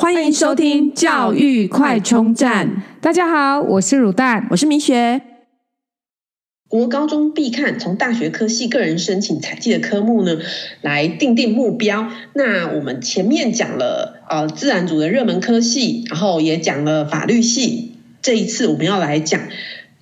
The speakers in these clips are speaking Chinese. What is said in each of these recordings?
欢迎收听教育快充站。大家好，我是乳蛋，我是明雪。国高中必看，从大学科系个人申请采集的科目呢，来定定目标。那我们前面讲了呃自然组的热门科系，然后也讲了法律系。这一次我们要来讲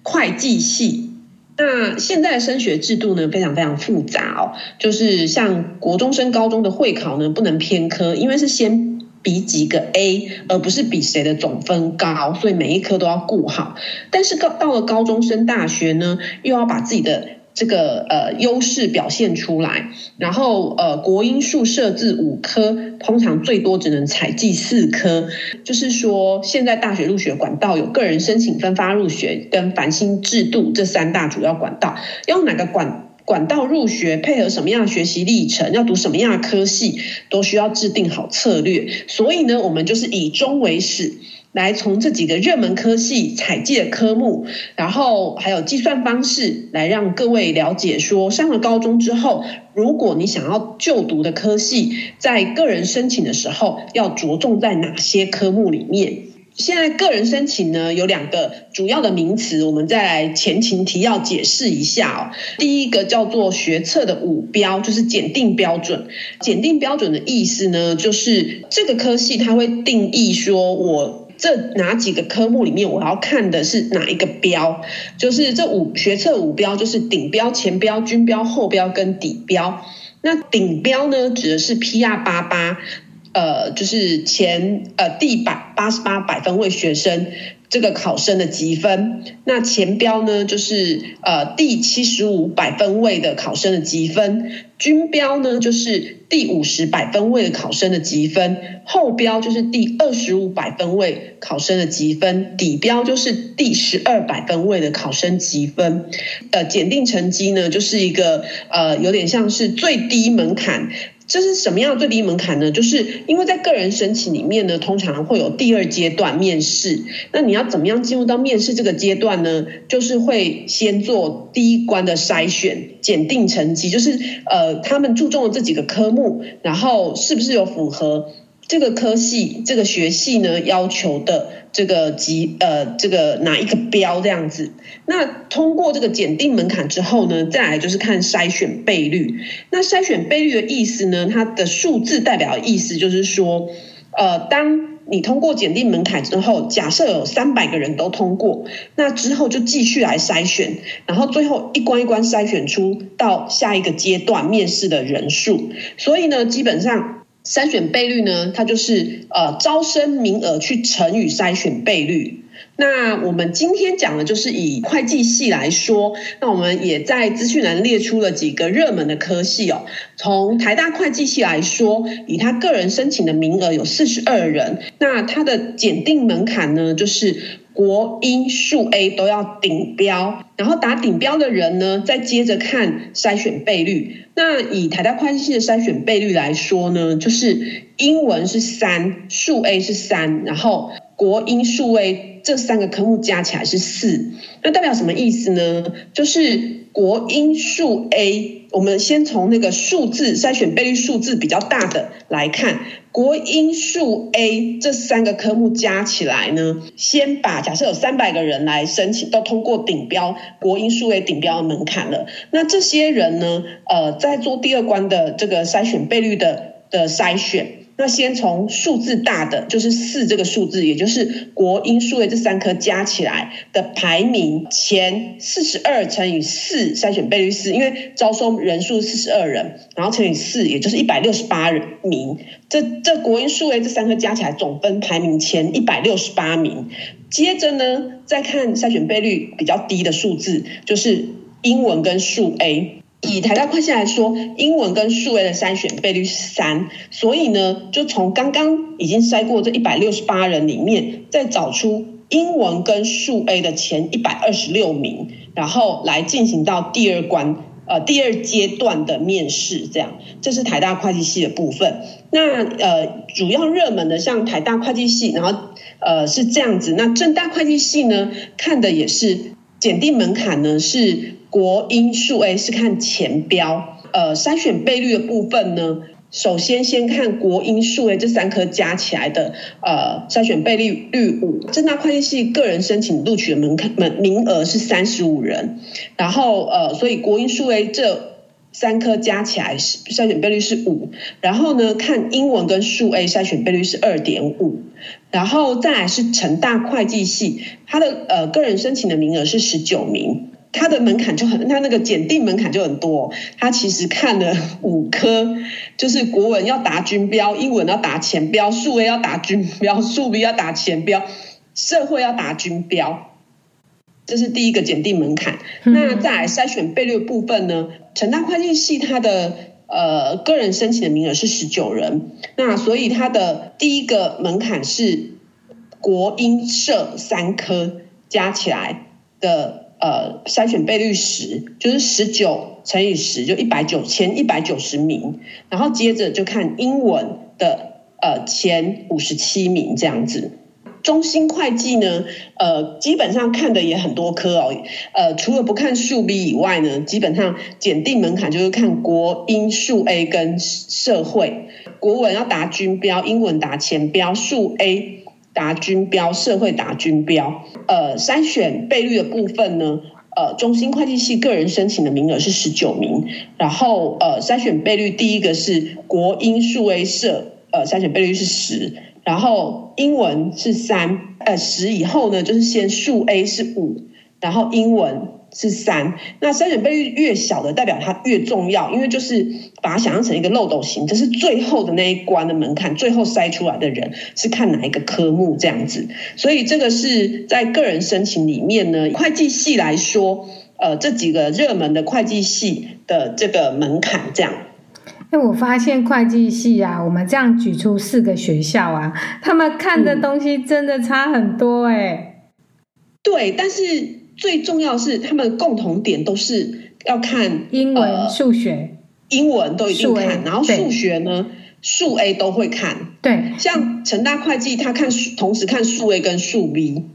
会计系。那现在的升学制度呢，非常非常复杂哦，就是像国中升高中的会考呢，不能偏科，因为是先。比几个 A，而不是比谁的总分高，所以每一科都要顾好。但是到到了高中升大学呢，又要把自己的这个呃优势表现出来。然后呃国英数设置五科，通常最多只能采计四科。就是说，现在大学入学管道有个人申请分发入学跟繁星制度这三大主要管道，要哪个管？管道入学配合什么样的学习历程，要读什么样的科系，都需要制定好策略。所以呢，我们就是以终为始，来从这几个热门科系采计的科目，然后还有计算方式，来让各位了解说，上了高中之后，如果你想要就读的科系，在个人申请的时候，要着重在哪些科目里面。现在个人申请呢，有两个主要的名词，我们再来前情提要解释一下哦。第一个叫做学测的五标，就是检定标准。检定标准的意思呢，就是这个科系它会定义说，我这哪几个科目里面我要看的是哪一个标，就是这五学测五标，就是顶标、前标、均标、后标跟底标。那顶标呢，指的是 PR 八八。呃，就是前呃第百八十八百分位学生这个考生的积分，那前标呢就是呃第七十五百分位的考生的积分，均标呢就是第五十百分位的考生的积分，后标就是第二十五百分位考生的积分，底标就是第十二百分位的考生积分。呃，检定成绩呢就是一个呃有点像是最低门槛。这是什么样最低门槛呢？就是因为在个人申请里面呢，通常会有第二阶段面试。那你要怎么样进入到面试这个阶段呢？就是会先做第一关的筛选，检定成绩，就是呃，他们注重的这几个科目，然后是不是有符合这个科系、这个学系呢要求的。这个级呃，这个哪一个标这样子？那通过这个检定门槛之后呢，再来就是看筛选倍率。那筛选倍率的意思呢，它的数字代表意思就是说，呃，当你通过检定门槛之后，假设有三百个人都通过，那之后就继续来筛选，然后最后一关一关筛选出到下一个阶段面试的人数。所以呢，基本上。筛选倍率呢，它就是呃招生名额去乘以筛选倍率。那我们今天讲的就是以会计系来说，那我们也在资讯栏列出了几个热门的科系哦。从台大会计系来说，以他个人申请的名额有四十二人，那他的检定门槛呢，就是国英数 A 都要顶标，然后打顶标的人呢，再接着看筛选倍率。那以台大会计系的筛选倍率来说呢，就是英文是三，数 A 是三，然后国英数 A 这三个科目加起来是四。那代表什么意思呢？就是国英数 A，我们先从那个数字筛选倍率数字比较大的来看。国英数 A 这三个科目加起来呢，先把假设有三百个人来申请，都通过顶标国英数 A 顶标的门槛了。那这些人呢，呃，在做第二关的这个筛选倍率的的筛选。那先从数字大的，就是四这个数字，也就是国英数 A 这三科加起来的排名前四十二乘以四筛选倍率四，因为招收人数四十二人，然后乘以四，也就是一百六十八名。这这国英数 A 这三科加起来总分排名前一百六十八名。接着呢，再看筛选倍率比较低的数字，就是英文跟数 A。以台大会计来说，英文跟数 A 的筛选倍率是三，所以呢，就从刚刚已经筛过这一百六十八人里面，再找出英文跟数 A 的前一百二十六名，然后来进行到第二关，呃，第二阶段的面试，这样，这是台大会计系的部分。那呃，主要热门的像台大会计系，然后呃是这样子。那正大会计系呢，看的也是检定门槛呢是。国英数 A 是看前标，呃，筛选倍率的部分呢首先先看国英数 A 这三科加起来的呃筛选倍率率五，正大会计系个人申请录取的门槛门名额是三十五人，然后呃所以国英数 A 这三科加起来是筛选倍率是五，然后呢看英文跟数 A 筛选倍率是二点五，然后再来是成大会计系，它的呃个人申请的名额是十九名。他的门槛就很，他那个检定门槛就很多。他其实看了五科，就是国文要达军标，英文要达前标，数 A 要达军标，数 B 要达前标，社会要达军标。这是第一个检定门槛。那再来筛选倍率部分呢？成大会计系它的呃个人申请的名额是十九人，那所以它的第一个门槛是国英社三科加起来的。呃，筛选倍率十，就是十九乘以十，就一百九前一百九十名，然后接着就看英文的呃前五十七名这样子。中心会计呢，呃，基本上看的也很多科哦，呃，除了不看数 B 以外呢，基本上检定门槛就是看国英数 A 跟社会，国文要达均标，英文达前标，数 A。达军标，社会达军标。呃，筛选倍率的部分呢，呃，中心会计系个人申请的名额是十九名，然后呃，筛选倍率第一个是国英数 A 社，呃，筛选倍率是十，然后英文是三，呃，十以后呢，就是先数 A 是五，然后英文。是三，那筛选倍率越小的，代表它越重要，因为就是把它想象成一个漏斗形，这是最后的那一关的门槛，最后筛出来的人是看哪一个科目这样子，所以这个是在个人申请里面呢，会计系来说，呃，这几个热门的会计系的这个门槛这样。哎，我发现会计系啊，我们这样举出四个学校啊，他们看的东西真的差很多哎、欸嗯。对，但是。最重要是，他们共同点都是要看英文、数学，英文都一定看，然后数学呢，数 A 都会看。对，像成大会计，他看同时看数 A 跟数 B。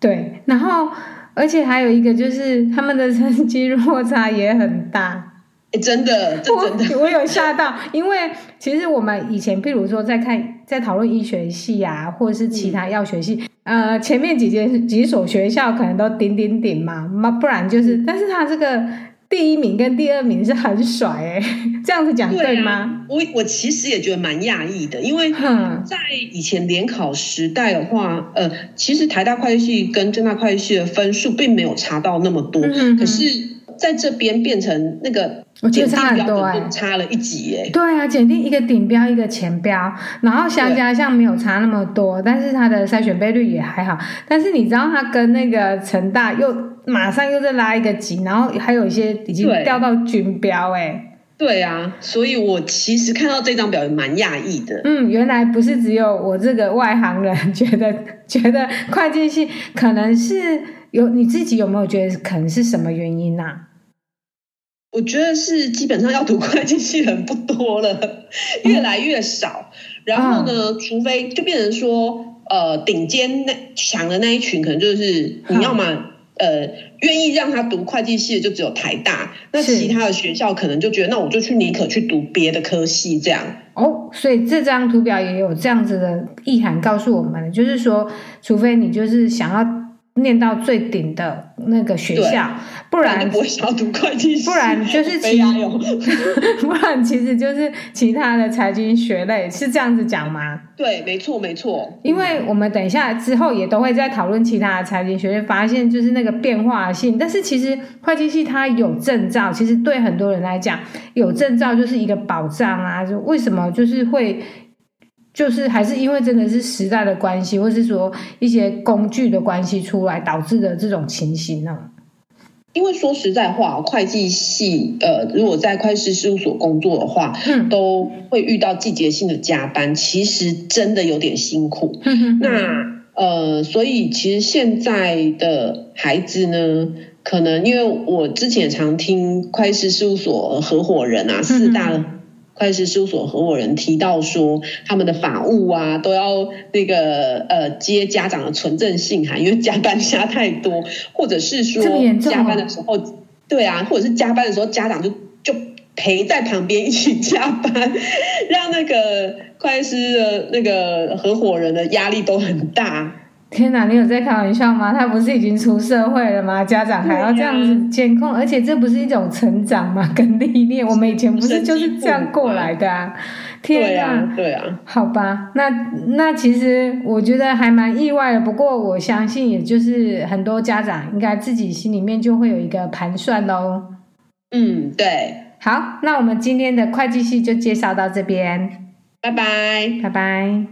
对，然后而且还有一个就是他们的成绩落差也很大。哎，真的，真的，我，我有吓到，因为其实我们以前，譬如说在看，在讨论医学系啊，或者是其他药学系。嗯呃，前面几间几所学校可能都顶顶顶嘛，那不然就是，但是他这个第一名跟第二名是很甩哎，这样子讲对吗？啊、我我其实也觉得蛮讶异的，因为在以前联考时代的话，呃，其实台大会计系跟政大会计系的分数并没有差到那么多，嗯、可是在这边变成那个。我觉得差很多哎，差了一级哎。对啊，检定一个顶标，一个前标，然后相加项没有差那么多，但是它的筛选倍率也还好。但是你知道，它跟那个成大又马上又再拉一个级，然后还有一些已经掉到均标哎。对啊，所以我其实看到这张表也蛮讶异的。嗯，原来不是只有我这个外行人觉得 觉得会计系可能是有，你自己有没有觉得可能是什么原因啊？我觉得是基本上要读会计系的人不多了，越来越少。然后呢，除非就变成说，呃，顶尖那强的那一群，可能就是你要么呃愿意让他读会计系的，就只有台大。那其他的学校可能就觉得，那我就去你可去读别的科系这样。哦，所以这张图表也有这样子的意涵告诉我们，就是说，除非你就是想要。念到最顶的那个学校，不然不会想要读会计系，不然就是其他，不然其实就是其他的财经学类，是这样子讲吗？对，没错，没错。因为我们等一下之后也都会再讨论其他的财经学类，发现就是那个变化性。但是其实会计系它有证照，其实对很多人来讲，有证照就是一个保障啊。就为什么就是会？就是还是因为真的是时代的关系，或是说一些工具的关系出来导致的这种情形呢？因为说实在话，会计系呃，如果在会计师事务所工作的话，嗯，都会遇到季节性的加班，其实真的有点辛苦。嗯哼，那呃，所以其实现在的孩子呢，可能因为我之前常听会计师事务所合伙人啊，四大。会计师事务所合伙人提到说，他们的法务啊都要那个呃接家长的存证信函，因为加班加太多，或者是说加班的时候，对啊，或者是加班的时候家长就就陪在旁边一起加班，让那个会计师的那个合伙人的压力都很大。天哪，你有在开玩笑吗？他不是已经出社会了吗？家长还要这样子监控，而且这不是一种成长吗？跟历练，我们以前不是就是这样过来的啊？天哪，对啊，好吧，那那其实我觉得还蛮意外的。不过我相信，也就是很多家长应该自己心里面就会有一个盘算喽。嗯，对。好，那我们今天的会计系就介绍到这边，拜拜，拜拜。